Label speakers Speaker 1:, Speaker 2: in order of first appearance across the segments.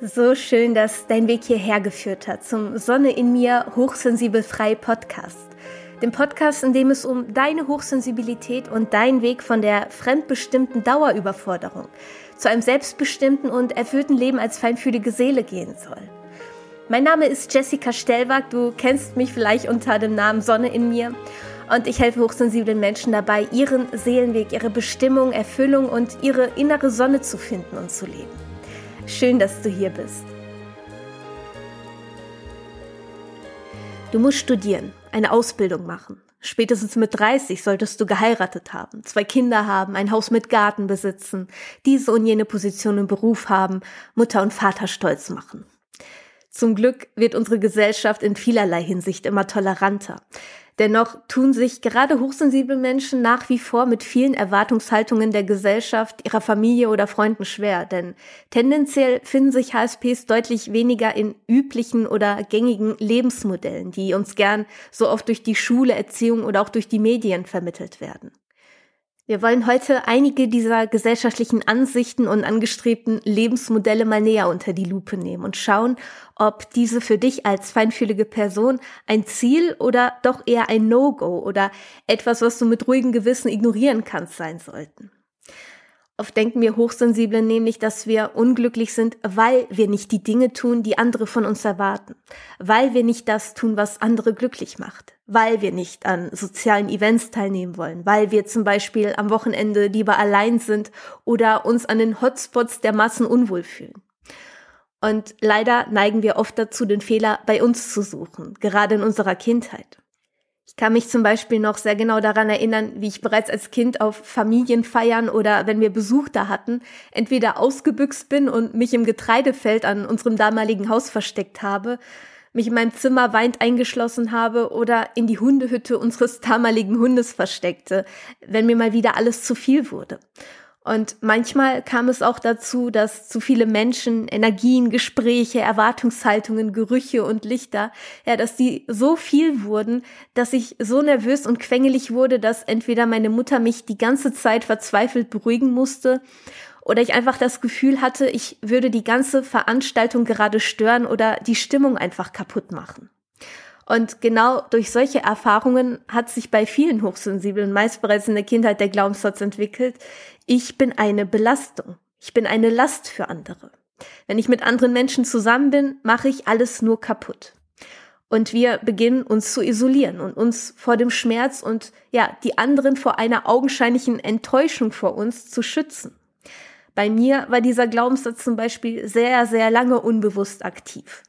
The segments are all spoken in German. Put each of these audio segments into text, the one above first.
Speaker 1: So schön, dass dein Weg hierher geführt hat zum Sonne in mir hochsensibel frei Podcast. Dem Podcast, in dem es um deine Hochsensibilität und deinen Weg von der fremdbestimmten Dauerüberforderung zu einem selbstbestimmten und erfüllten Leben als feinfühlige Seele gehen soll. Mein Name ist Jessica Stellwag, du kennst mich vielleicht unter dem Namen Sonne in mir und ich helfe hochsensiblen Menschen dabei, ihren Seelenweg, ihre Bestimmung, Erfüllung und ihre innere Sonne zu finden und zu leben. Schön, dass du hier bist. Du musst studieren, eine Ausbildung machen. Spätestens mit 30 solltest du geheiratet haben, zwei Kinder haben, ein Haus mit Garten besitzen, diese und jene Position im Beruf haben, Mutter und Vater stolz machen. Zum Glück wird unsere Gesellschaft in vielerlei Hinsicht immer toleranter. Dennoch tun sich gerade hochsensible Menschen nach wie vor mit vielen Erwartungshaltungen der Gesellschaft, ihrer Familie oder Freunden schwer, denn tendenziell finden sich HSPs deutlich weniger in üblichen oder gängigen Lebensmodellen, die uns gern so oft durch die Schule, Erziehung oder auch durch die Medien vermittelt werden. Wir wollen heute einige dieser gesellschaftlichen Ansichten und angestrebten Lebensmodelle mal näher unter die Lupe nehmen und schauen, ob diese für dich als feinfühlige Person ein Ziel oder doch eher ein No-Go oder etwas, was du mit ruhigem Gewissen ignorieren kannst, sein sollten. Oft denken wir Hochsensible nämlich, dass wir unglücklich sind, weil wir nicht die Dinge tun, die andere von uns erwarten, weil wir nicht das tun, was andere glücklich macht, weil wir nicht an sozialen Events teilnehmen wollen, weil wir zum Beispiel am Wochenende lieber allein sind oder uns an den Hotspots der Massen unwohl fühlen. Und leider neigen wir oft dazu, den Fehler bei uns zu suchen, gerade in unserer Kindheit. Ich kann mich zum Beispiel noch sehr genau daran erinnern, wie ich bereits als Kind auf Familienfeiern oder wenn wir Besuch da hatten, entweder ausgebüxt bin und mich im Getreidefeld an unserem damaligen Haus versteckt habe, mich in meinem Zimmer weint eingeschlossen habe oder in die Hundehütte unseres damaligen Hundes versteckte, wenn mir mal wieder alles zu viel wurde. Und manchmal kam es auch dazu, dass zu viele Menschen, Energien, Gespräche, Erwartungshaltungen, Gerüche und Lichter, ja, dass die so viel wurden, dass ich so nervös und quengelig wurde, dass entweder meine Mutter mich die ganze Zeit verzweifelt beruhigen musste oder ich einfach das Gefühl hatte, ich würde die ganze Veranstaltung gerade stören oder die Stimmung einfach kaputt machen. Und genau durch solche Erfahrungen hat sich bei vielen Hochsensiblen meist bereits in der Kindheit der Glaubenssatz entwickelt, ich bin eine Belastung, ich bin eine Last für andere. Wenn ich mit anderen Menschen zusammen bin, mache ich alles nur kaputt. Und wir beginnen uns zu isolieren und uns vor dem Schmerz und ja, die anderen vor einer augenscheinlichen Enttäuschung vor uns zu schützen. Bei mir war dieser Glaubenssatz zum Beispiel sehr, sehr lange unbewusst aktiv.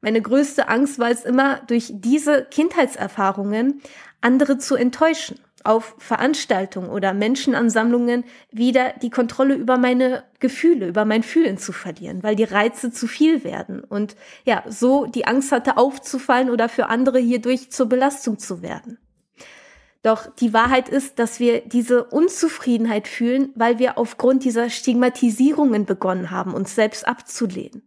Speaker 1: Meine größte Angst war es immer, durch diese Kindheitserfahrungen andere zu enttäuschen, auf Veranstaltungen oder Menschenansammlungen wieder die Kontrolle über meine Gefühle, über mein Fühlen zu verlieren, weil die Reize zu viel werden und ja, so die Angst hatte aufzufallen oder für andere hierdurch zur Belastung zu werden. Doch die Wahrheit ist, dass wir diese Unzufriedenheit fühlen, weil wir aufgrund dieser Stigmatisierungen begonnen haben, uns selbst abzulehnen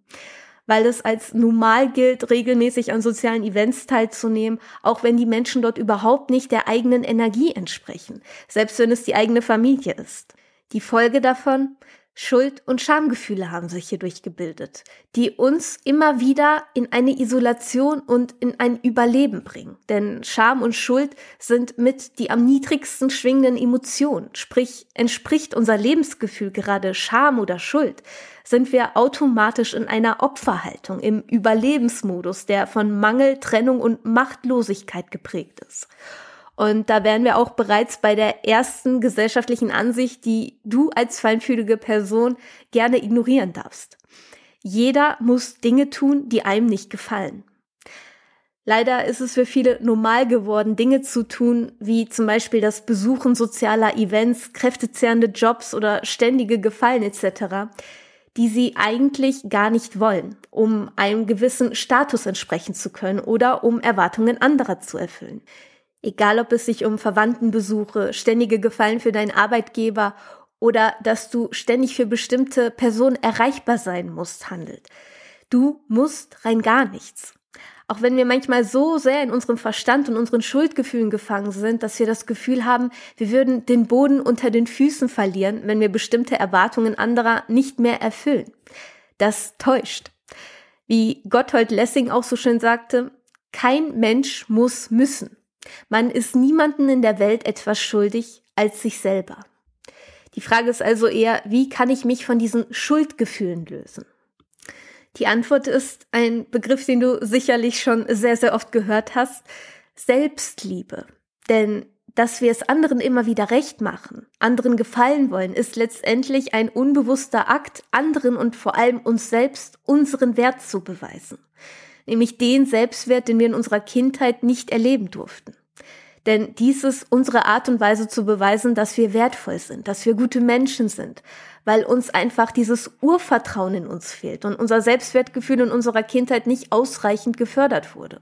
Speaker 1: weil es als normal gilt, regelmäßig an sozialen Events teilzunehmen, auch wenn die Menschen dort überhaupt nicht der eigenen Energie entsprechen, selbst wenn es die eigene Familie ist. Die Folge davon? Schuld- und Schamgefühle haben sich hierdurch gebildet, die uns immer wieder in eine Isolation und in ein Überleben bringen. Denn Scham und Schuld sind mit die am niedrigsten schwingenden Emotionen. Sprich, entspricht unser Lebensgefühl gerade Scham oder Schuld, sind wir automatisch in einer Opferhaltung, im Überlebensmodus, der von Mangel, Trennung und Machtlosigkeit geprägt ist. Und da wären wir auch bereits bei der ersten gesellschaftlichen Ansicht, die du als feinfühlige Person gerne ignorieren darfst. Jeder muss Dinge tun, die einem nicht gefallen. Leider ist es für viele normal geworden, Dinge zu tun, wie zum Beispiel das Besuchen sozialer Events, kräftezehrende Jobs oder ständige Gefallen etc., die sie eigentlich gar nicht wollen, um einem gewissen Status entsprechen zu können oder um Erwartungen anderer zu erfüllen. Egal, ob es sich um Verwandtenbesuche, ständige Gefallen für deinen Arbeitgeber oder dass du ständig für bestimmte Personen erreichbar sein musst, handelt. Du musst rein gar nichts. Auch wenn wir manchmal so sehr in unserem Verstand und unseren Schuldgefühlen gefangen sind, dass wir das Gefühl haben, wir würden den Boden unter den Füßen verlieren, wenn wir bestimmte Erwartungen anderer nicht mehr erfüllen. Das täuscht. Wie Gotthold Lessing auch so schön sagte, kein Mensch muss müssen. Man ist niemanden in der Welt etwas schuldig als sich selber. Die Frage ist also eher, wie kann ich mich von diesen Schuldgefühlen lösen? Die Antwort ist ein Begriff, den du sicherlich schon sehr, sehr oft gehört hast. Selbstliebe. Denn dass wir es anderen immer wieder recht machen, anderen gefallen wollen, ist letztendlich ein unbewusster Akt, anderen und vor allem uns selbst unseren Wert zu beweisen. Nämlich den Selbstwert, den wir in unserer Kindheit nicht erleben durften. Denn dies ist unsere Art und Weise zu beweisen, dass wir wertvoll sind, dass wir gute Menschen sind, weil uns einfach dieses Urvertrauen in uns fehlt und unser Selbstwertgefühl in unserer Kindheit nicht ausreichend gefördert wurde.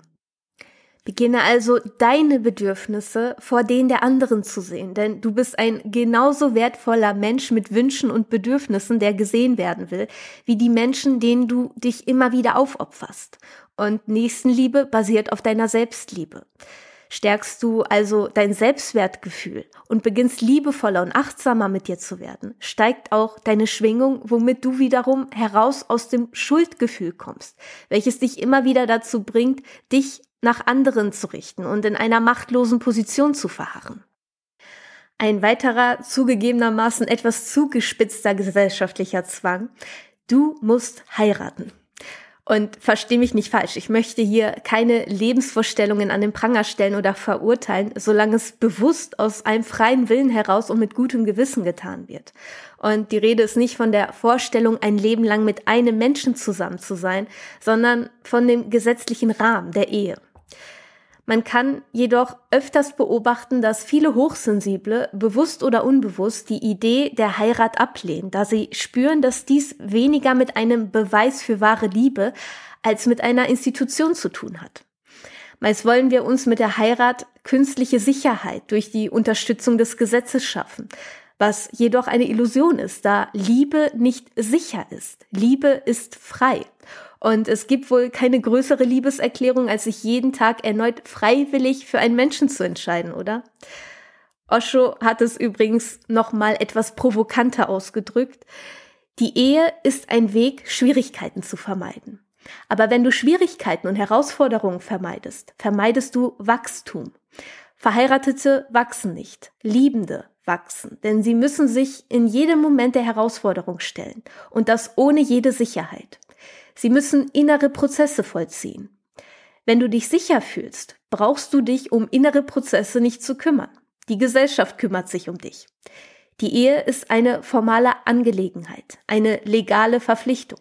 Speaker 1: Beginne also deine Bedürfnisse vor denen der anderen zu sehen, denn du bist ein genauso wertvoller Mensch mit Wünschen und Bedürfnissen, der gesehen werden will, wie die Menschen, denen du dich immer wieder aufopferst. Und Nächstenliebe basiert auf deiner Selbstliebe. Stärkst du also dein Selbstwertgefühl und beginnst liebevoller und achtsamer mit dir zu werden, steigt auch deine Schwingung, womit du wiederum heraus aus dem Schuldgefühl kommst, welches dich immer wieder dazu bringt, dich nach anderen zu richten und in einer machtlosen Position zu verharren. Ein weiterer zugegebenermaßen etwas zugespitzter gesellschaftlicher Zwang. Du musst heiraten. Und versteh mich nicht falsch, ich möchte hier keine Lebensvorstellungen an den Pranger stellen oder verurteilen, solange es bewusst aus einem freien Willen heraus und mit gutem Gewissen getan wird. Und die Rede ist nicht von der Vorstellung, ein Leben lang mit einem Menschen zusammen zu sein, sondern von dem gesetzlichen Rahmen der Ehe. Man kann jedoch öfters beobachten, dass viele Hochsensible bewusst oder unbewusst die Idee der Heirat ablehnen, da sie spüren, dass dies weniger mit einem Beweis für wahre Liebe als mit einer Institution zu tun hat. Meist wollen wir uns mit der Heirat künstliche Sicherheit durch die Unterstützung des Gesetzes schaffen, was jedoch eine Illusion ist, da Liebe nicht sicher ist. Liebe ist frei. Und es gibt wohl keine größere Liebeserklärung, als sich jeden Tag erneut freiwillig für einen Menschen zu entscheiden, oder? Osho hat es übrigens noch mal etwas provokanter ausgedrückt. Die Ehe ist ein Weg, Schwierigkeiten zu vermeiden. Aber wenn du Schwierigkeiten und Herausforderungen vermeidest, vermeidest du Wachstum. Verheiratete wachsen nicht, Liebende wachsen, denn sie müssen sich in jedem Moment der Herausforderung stellen und das ohne jede Sicherheit. Sie müssen innere Prozesse vollziehen. Wenn du dich sicher fühlst, brauchst du dich um innere Prozesse nicht zu kümmern. Die Gesellschaft kümmert sich um dich. Die Ehe ist eine formale Angelegenheit, eine legale Verpflichtung.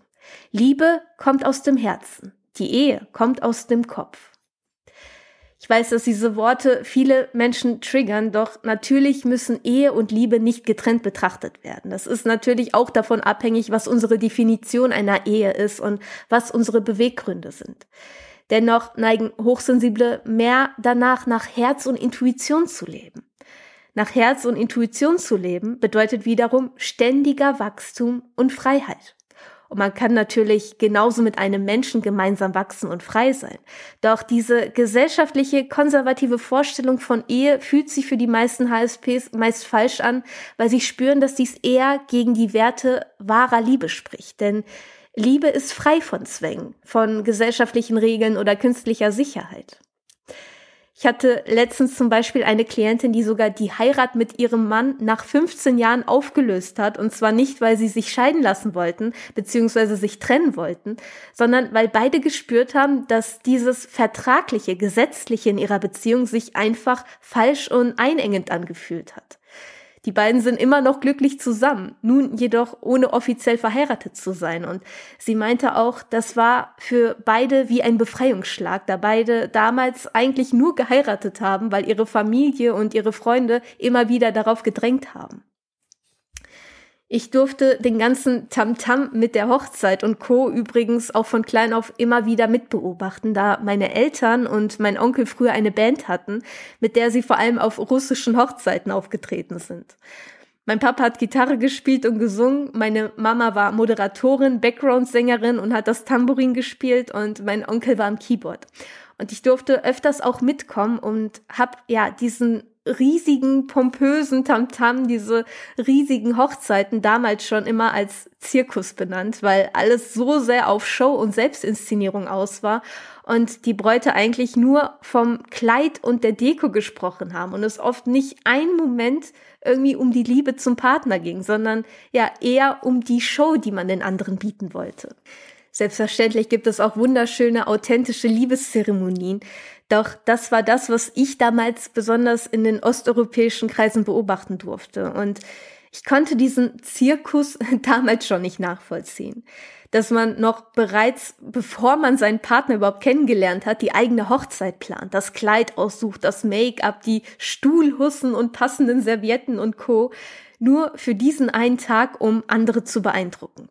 Speaker 1: Liebe kommt aus dem Herzen. Die Ehe kommt aus dem Kopf. Ich weiß, dass diese Worte viele Menschen triggern, doch natürlich müssen Ehe und Liebe nicht getrennt betrachtet werden. Das ist natürlich auch davon abhängig, was unsere Definition einer Ehe ist und was unsere Beweggründe sind. Dennoch neigen Hochsensible mehr danach, nach Herz und Intuition zu leben. Nach Herz und Intuition zu leben bedeutet wiederum ständiger Wachstum und Freiheit. Und man kann natürlich genauso mit einem Menschen gemeinsam wachsen und frei sein. Doch diese gesellschaftliche konservative Vorstellung von Ehe fühlt sich für die meisten HSPs meist falsch an, weil sie spüren, dass dies eher gegen die Werte wahrer Liebe spricht. Denn Liebe ist frei von Zwängen, von gesellschaftlichen Regeln oder künstlicher Sicherheit. Ich hatte letztens zum Beispiel eine Klientin, die sogar die Heirat mit ihrem Mann nach 15 Jahren aufgelöst hat. Und zwar nicht, weil sie sich scheiden lassen wollten, beziehungsweise sich trennen wollten, sondern weil beide gespürt haben, dass dieses vertragliche, gesetzliche in ihrer Beziehung sich einfach falsch und einengend angefühlt hat. Die beiden sind immer noch glücklich zusammen, nun jedoch ohne offiziell verheiratet zu sein. Und sie meinte auch, das war für beide wie ein Befreiungsschlag, da beide damals eigentlich nur geheiratet haben, weil ihre Familie und ihre Freunde immer wieder darauf gedrängt haben. Ich durfte den ganzen Tamtam -Tam mit der Hochzeit und Co. übrigens auch von klein auf immer wieder mitbeobachten, da meine Eltern und mein Onkel früher eine Band hatten, mit der sie vor allem auf russischen Hochzeiten aufgetreten sind. Mein Papa hat Gitarre gespielt und gesungen, meine Mama war Moderatorin, Background-Sängerin und hat das Tambourin gespielt und mein Onkel war am Keyboard. Und ich durfte öfters auch mitkommen und habe ja diesen riesigen, pompösen Tamtam, -Tam, diese riesigen Hochzeiten damals schon immer als Zirkus benannt, weil alles so sehr auf Show und Selbstinszenierung aus war und die Bräute eigentlich nur vom Kleid und der Deko gesprochen haben und es oft nicht ein Moment irgendwie um die Liebe zum Partner ging, sondern ja eher um die Show, die man den anderen bieten wollte. Selbstverständlich gibt es auch wunderschöne, authentische Liebeszeremonien. Doch das war das, was ich damals besonders in den osteuropäischen Kreisen beobachten durfte. Und ich konnte diesen Zirkus damals schon nicht nachvollziehen. Dass man noch bereits, bevor man seinen Partner überhaupt kennengelernt hat, die eigene Hochzeit plant, das Kleid aussucht, das Make-up, die Stuhlhussen und passenden Servietten und Co. Nur für diesen einen Tag, um andere zu beeindrucken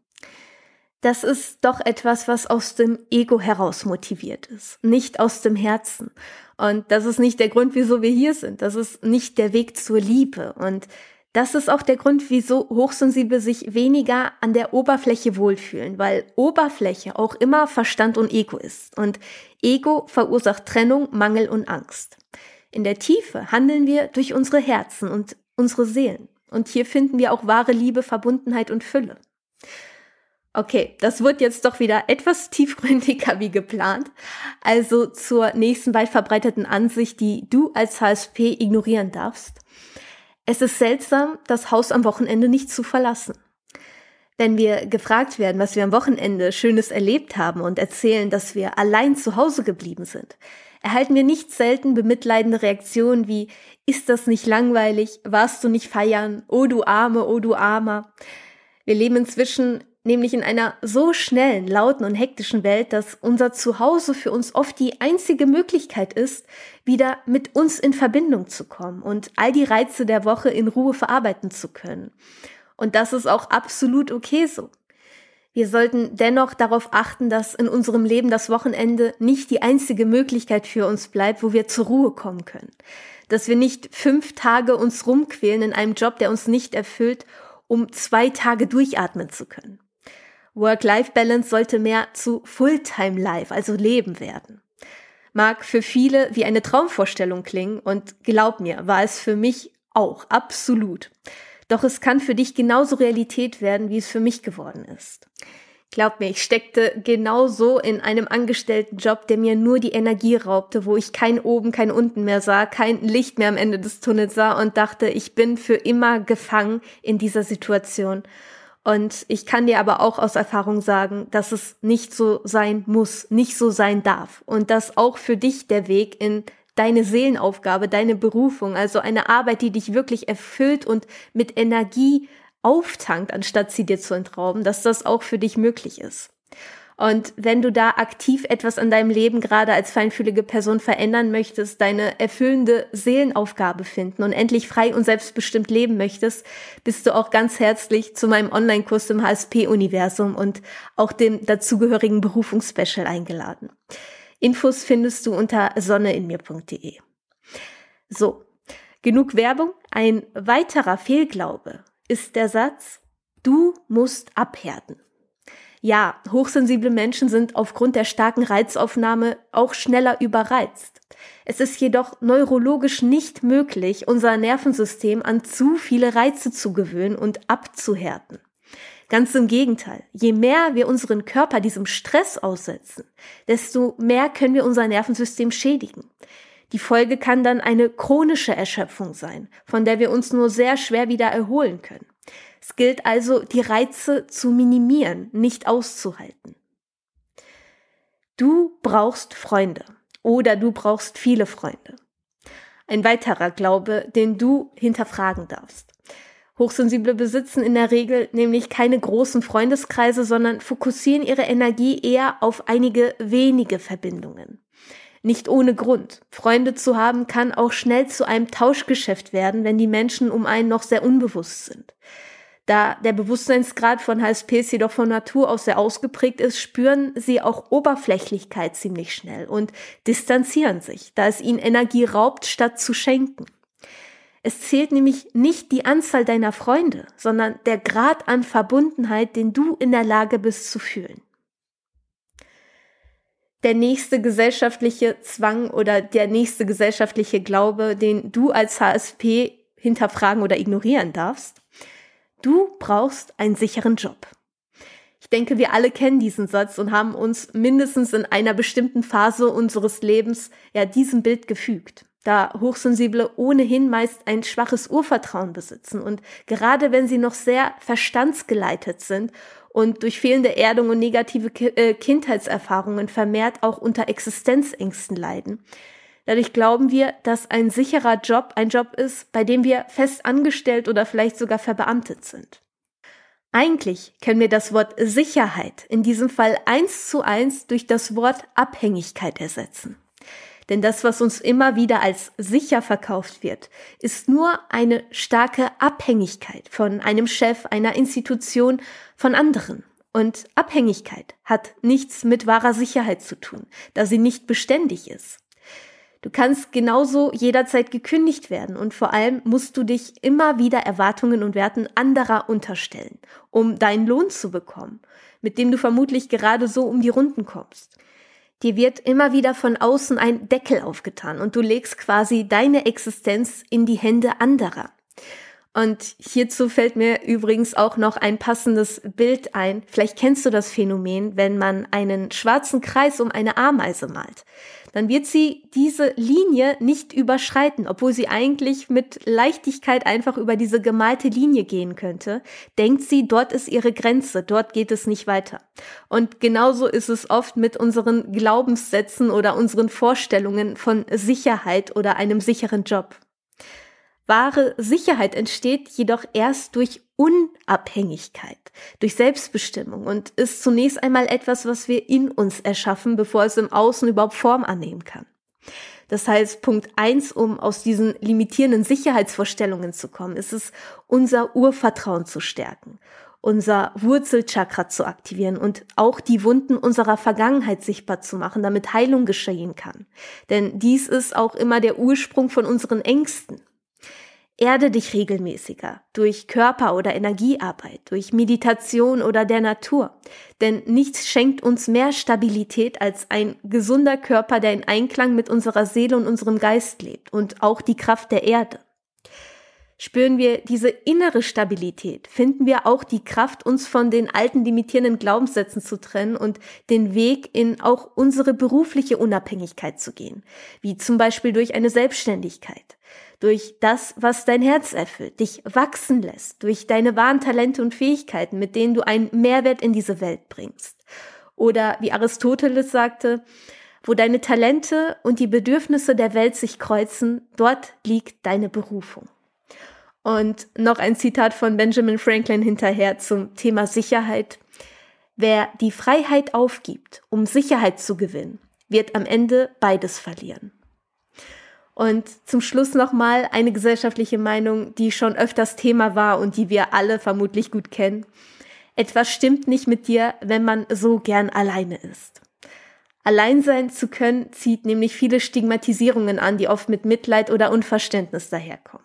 Speaker 1: das ist doch etwas, was aus dem Ego heraus motiviert ist, nicht aus dem Herzen. Und das ist nicht der Grund, wieso wir hier sind. Das ist nicht der Weg zur Liebe. Und das ist auch der Grund, wieso Hochsensible sich weniger an der Oberfläche wohlfühlen, weil Oberfläche auch immer Verstand und Ego ist. Und Ego verursacht Trennung, Mangel und Angst. In der Tiefe handeln wir durch unsere Herzen und unsere Seelen. Und hier finden wir auch wahre Liebe, Verbundenheit und Fülle. Okay, das wird jetzt doch wieder etwas tiefgründiger wie geplant. Also zur nächsten weit verbreiteten Ansicht, die du als HSP ignorieren darfst. Es ist seltsam, das Haus am Wochenende nicht zu verlassen. Wenn wir gefragt werden, was wir am Wochenende Schönes erlebt haben und erzählen, dass wir allein zu Hause geblieben sind, erhalten wir nicht selten bemitleidende Reaktionen wie, ist das nicht langweilig? Warst du nicht feiern? Oh du Arme, oh du Armer. Wir leben inzwischen nämlich in einer so schnellen, lauten und hektischen Welt, dass unser Zuhause für uns oft die einzige Möglichkeit ist, wieder mit uns in Verbindung zu kommen und all die Reize der Woche in Ruhe verarbeiten zu können. Und das ist auch absolut okay so. Wir sollten dennoch darauf achten, dass in unserem Leben das Wochenende nicht die einzige Möglichkeit für uns bleibt, wo wir zur Ruhe kommen können. Dass wir nicht fünf Tage uns rumquälen in einem Job, der uns nicht erfüllt, um zwei Tage durchatmen zu können. Work-Life-Balance sollte mehr zu Fulltime-Life, also Leben werden. Mag für viele wie eine Traumvorstellung klingen und glaub mir, war es für mich auch, absolut. Doch es kann für dich genauso Realität werden, wie es für mich geworden ist. Glaub mir, ich steckte genauso in einem angestellten Job, der mir nur die Energie raubte, wo ich kein oben, kein unten mehr sah, kein Licht mehr am Ende des Tunnels sah und dachte, ich bin für immer gefangen in dieser Situation. Und ich kann dir aber auch aus Erfahrung sagen, dass es nicht so sein muss, nicht so sein darf. Und dass auch für dich der Weg in deine Seelenaufgabe, deine Berufung, also eine Arbeit, die dich wirklich erfüllt und mit Energie auftankt, anstatt sie dir zu entrauben, dass das auch für dich möglich ist. Und wenn du da aktiv etwas an deinem Leben gerade als feinfühlige Person verändern möchtest, deine erfüllende Seelenaufgabe finden und endlich frei und selbstbestimmt leben möchtest, bist du auch ganz herzlich zu meinem Online-Kurs im HSP-Universum und auch dem dazugehörigen Berufungsspecial eingeladen. Infos findest du unter sonneinmir.de. So, genug Werbung. Ein weiterer Fehlglaube ist der Satz, du musst abhärten. Ja, hochsensible Menschen sind aufgrund der starken Reizaufnahme auch schneller überreizt. Es ist jedoch neurologisch nicht möglich, unser Nervensystem an zu viele Reize zu gewöhnen und abzuhärten. Ganz im Gegenteil, je mehr wir unseren Körper diesem Stress aussetzen, desto mehr können wir unser Nervensystem schädigen. Die Folge kann dann eine chronische Erschöpfung sein, von der wir uns nur sehr schwer wieder erholen können. Es gilt also, die Reize zu minimieren, nicht auszuhalten. Du brauchst Freunde oder du brauchst viele Freunde. Ein weiterer Glaube, den du hinterfragen darfst. Hochsensible besitzen in der Regel nämlich keine großen Freundeskreise, sondern fokussieren ihre Energie eher auf einige wenige Verbindungen. Nicht ohne Grund. Freunde zu haben kann auch schnell zu einem Tauschgeschäft werden, wenn die Menschen um einen noch sehr unbewusst sind. Da der Bewusstseinsgrad von HSPs jedoch von Natur aus sehr ausgeprägt ist, spüren sie auch Oberflächlichkeit ziemlich schnell und distanzieren sich, da es ihnen Energie raubt, statt zu schenken. Es zählt nämlich nicht die Anzahl deiner Freunde, sondern der Grad an Verbundenheit, den du in der Lage bist zu fühlen. Der nächste gesellschaftliche Zwang oder der nächste gesellschaftliche Glaube, den du als HSP hinterfragen oder ignorieren darfst. Du brauchst einen sicheren Job. Ich denke, wir alle kennen diesen Satz und haben uns mindestens in einer bestimmten Phase unseres Lebens ja diesem Bild gefügt da Hochsensible ohnehin meist ein schwaches Urvertrauen besitzen und gerade wenn sie noch sehr verstandsgeleitet sind und durch fehlende Erdung und negative äh, Kindheitserfahrungen vermehrt auch unter Existenzängsten leiden. Dadurch glauben wir, dass ein sicherer Job ein Job ist, bei dem wir fest angestellt oder vielleicht sogar verbeamtet sind. Eigentlich können wir das Wort Sicherheit in diesem Fall eins zu eins durch das Wort Abhängigkeit ersetzen. Denn das, was uns immer wieder als sicher verkauft wird, ist nur eine starke Abhängigkeit von einem Chef, einer Institution, von anderen. Und Abhängigkeit hat nichts mit wahrer Sicherheit zu tun, da sie nicht beständig ist. Du kannst genauso jederzeit gekündigt werden und vor allem musst du dich immer wieder Erwartungen und Werten anderer unterstellen, um deinen Lohn zu bekommen, mit dem du vermutlich gerade so um die Runden kommst. Dir wird immer wieder von außen ein Deckel aufgetan und du legst quasi deine Existenz in die Hände anderer. Und hierzu fällt mir übrigens auch noch ein passendes Bild ein. Vielleicht kennst du das Phänomen, wenn man einen schwarzen Kreis um eine Ameise malt. Dann wird sie diese Linie nicht überschreiten, obwohl sie eigentlich mit Leichtigkeit einfach über diese gemalte Linie gehen könnte. Denkt sie, dort ist ihre Grenze, dort geht es nicht weiter. Und genauso ist es oft mit unseren Glaubenssätzen oder unseren Vorstellungen von Sicherheit oder einem sicheren Job. Wahre Sicherheit entsteht jedoch erst durch Unabhängigkeit, durch Selbstbestimmung und ist zunächst einmal etwas, was wir in uns erschaffen, bevor es im Außen überhaupt Form annehmen kann. Das heißt, Punkt eins, um aus diesen limitierenden Sicherheitsvorstellungen zu kommen, ist es, unser Urvertrauen zu stärken, unser Wurzelchakra zu aktivieren und auch die Wunden unserer Vergangenheit sichtbar zu machen, damit Heilung geschehen kann. Denn dies ist auch immer der Ursprung von unseren Ängsten. Erde dich regelmäßiger durch Körper- oder Energiearbeit, durch Meditation oder der Natur. Denn nichts schenkt uns mehr Stabilität als ein gesunder Körper, der in Einklang mit unserer Seele und unserem Geist lebt und auch die Kraft der Erde. Spüren wir diese innere Stabilität, finden wir auch die Kraft, uns von den alten limitierenden Glaubenssätzen zu trennen und den Weg in auch unsere berufliche Unabhängigkeit zu gehen, wie zum Beispiel durch eine Selbstständigkeit durch das, was dein Herz erfüllt, dich wachsen lässt, durch deine wahren Talente und Fähigkeiten, mit denen du einen Mehrwert in diese Welt bringst. Oder wie Aristoteles sagte, wo deine Talente und die Bedürfnisse der Welt sich kreuzen, dort liegt deine Berufung. Und noch ein Zitat von Benjamin Franklin hinterher zum Thema Sicherheit. Wer die Freiheit aufgibt, um Sicherheit zu gewinnen, wird am Ende beides verlieren. Und zum Schluss nochmal eine gesellschaftliche Meinung, die schon öfters Thema war und die wir alle vermutlich gut kennen. Etwas stimmt nicht mit dir, wenn man so gern alleine ist. Allein sein zu können zieht nämlich viele Stigmatisierungen an, die oft mit Mitleid oder Unverständnis daherkommen.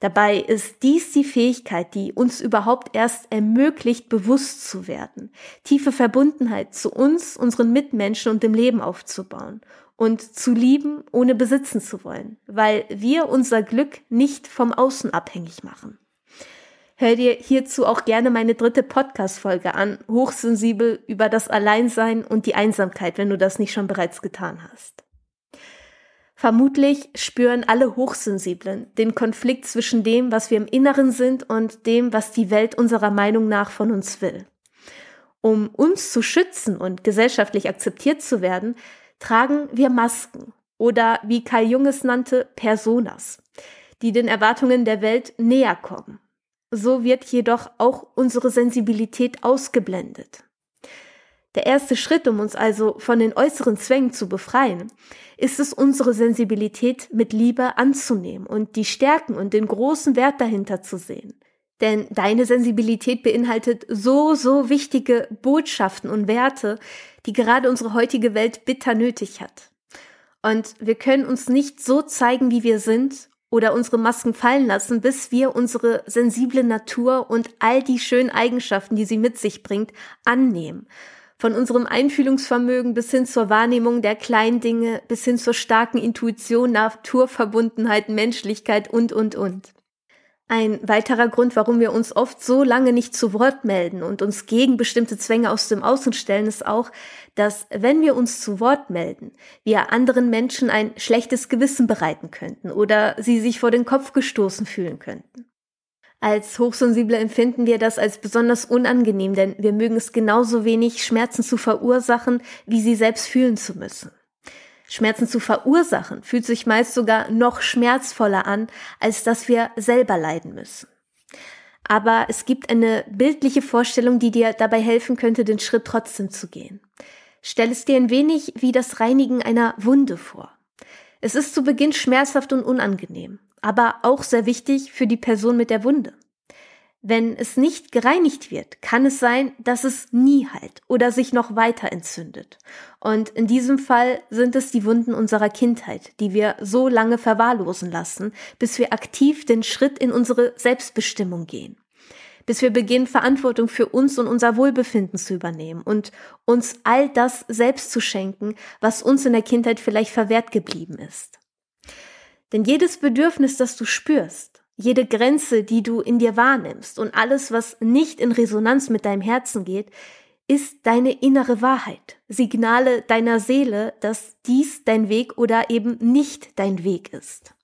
Speaker 1: Dabei ist dies die Fähigkeit, die uns überhaupt erst ermöglicht, bewusst zu werden, tiefe Verbundenheit zu uns, unseren Mitmenschen und dem Leben aufzubauen und zu lieben, ohne besitzen zu wollen, weil wir unser Glück nicht vom Außen abhängig machen. Hör dir hierzu auch gerne meine dritte Podcast-Folge an, hochsensibel über das Alleinsein und die Einsamkeit, wenn du das nicht schon bereits getan hast. Vermutlich spüren alle Hochsensiblen den Konflikt zwischen dem, was wir im Inneren sind und dem, was die Welt unserer Meinung nach von uns will. Um uns zu schützen und gesellschaftlich akzeptiert zu werden, tragen wir Masken oder wie Kai Jung es nannte, Personas, die den Erwartungen der Welt näher kommen. So wird jedoch auch unsere Sensibilität ausgeblendet. Der erste Schritt, um uns also von den äußeren Zwängen zu befreien, ist es, unsere Sensibilität mit Liebe anzunehmen und die Stärken und den großen Wert dahinter zu sehen. Denn deine Sensibilität beinhaltet so, so wichtige Botschaften und Werte, die gerade unsere heutige Welt bitter nötig hat. Und wir können uns nicht so zeigen, wie wir sind oder unsere Masken fallen lassen, bis wir unsere sensible Natur und all die schönen Eigenschaften, die sie mit sich bringt, annehmen. Von unserem Einfühlungsvermögen bis hin zur Wahrnehmung der kleinen Dinge, bis hin zur starken Intuition, Naturverbundenheit, Menschlichkeit und, und, und. Ein weiterer Grund, warum wir uns oft so lange nicht zu Wort melden und uns gegen bestimmte Zwänge aus dem Außen stellen, ist auch, dass wenn wir uns zu Wort melden, wir anderen Menschen ein schlechtes Gewissen bereiten könnten oder sie sich vor den Kopf gestoßen fühlen könnten. Als Hochsensible empfinden wir das als besonders unangenehm, denn wir mögen es genauso wenig, Schmerzen zu verursachen, wie sie selbst fühlen zu müssen. Schmerzen zu verursachen fühlt sich meist sogar noch schmerzvoller an, als dass wir selber leiden müssen. Aber es gibt eine bildliche Vorstellung, die dir dabei helfen könnte, den Schritt trotzdem zu gehen. Stell es dir ein wenig wie das Reinigen einer Wunde vor. Es ist zu Beginn schmerzhaft und unangenehm aber auch sehr wichtig für die Person mit der Wunde. Wenn es nicht gereinigt wird, kann es sein, dass es nie heilt oder sich noch weiter entzündet. Und in diesem Fall sind es die Wunden unserer Kindheit, die wir so lange verwahrlosen lassen, bis wir aktiv den Schritt in unsere Selbstbestimmung gehen. Bis wir beginnen, Verantwortung für uns und unser Wohlbefinden zu übernehmen und uns all das selbst zu schenken, was uns in der Kindheit vielleicht verwehrt geblieben ist. Denn jedes Bedürfnis, das du spürst, jede Grenze, die du in dir wahrnimmst und alles, was nicht in Resonanz mit deinem Herzen geht, ist deine innere Wahrheit, Signale deiner Seele, dass dies dein Weg oder eben nicht dein Weg ist.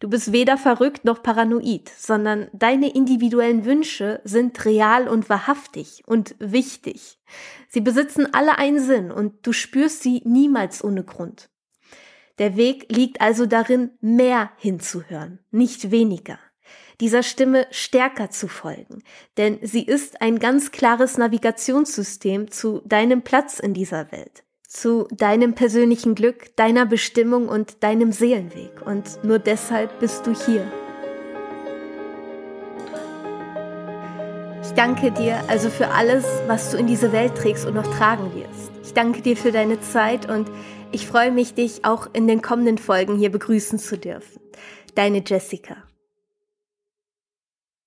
Speaker 1: Du bist weder verrückt noch paranoid, sondern deine individuellen Wünsche sind real und wahrhaftig und wichtig. Sie besitzen alle einen Sinn und du spürst sie niemals ohne Grund. Der Weg liegt also darin, mehr hinzuhören, nicht weniger. Dieser Stimme stärker zu folgen, denn sie ist ein ganz klares Navigationssystem zu deinem Platz in dieser Welt, zu deinem persönlichen Glück, deiner Bestimmung und deinem Seelenweg. Und nur deshalb bist du hier. Ich danke dir also für alles, was du in diese Welt trägst und noch tragen wirst. Ich danke dir für deine Zeit und ich freue mich, dich auch in den kommenden Folgen hier begrüßen zu dürfen. Deine Jessica.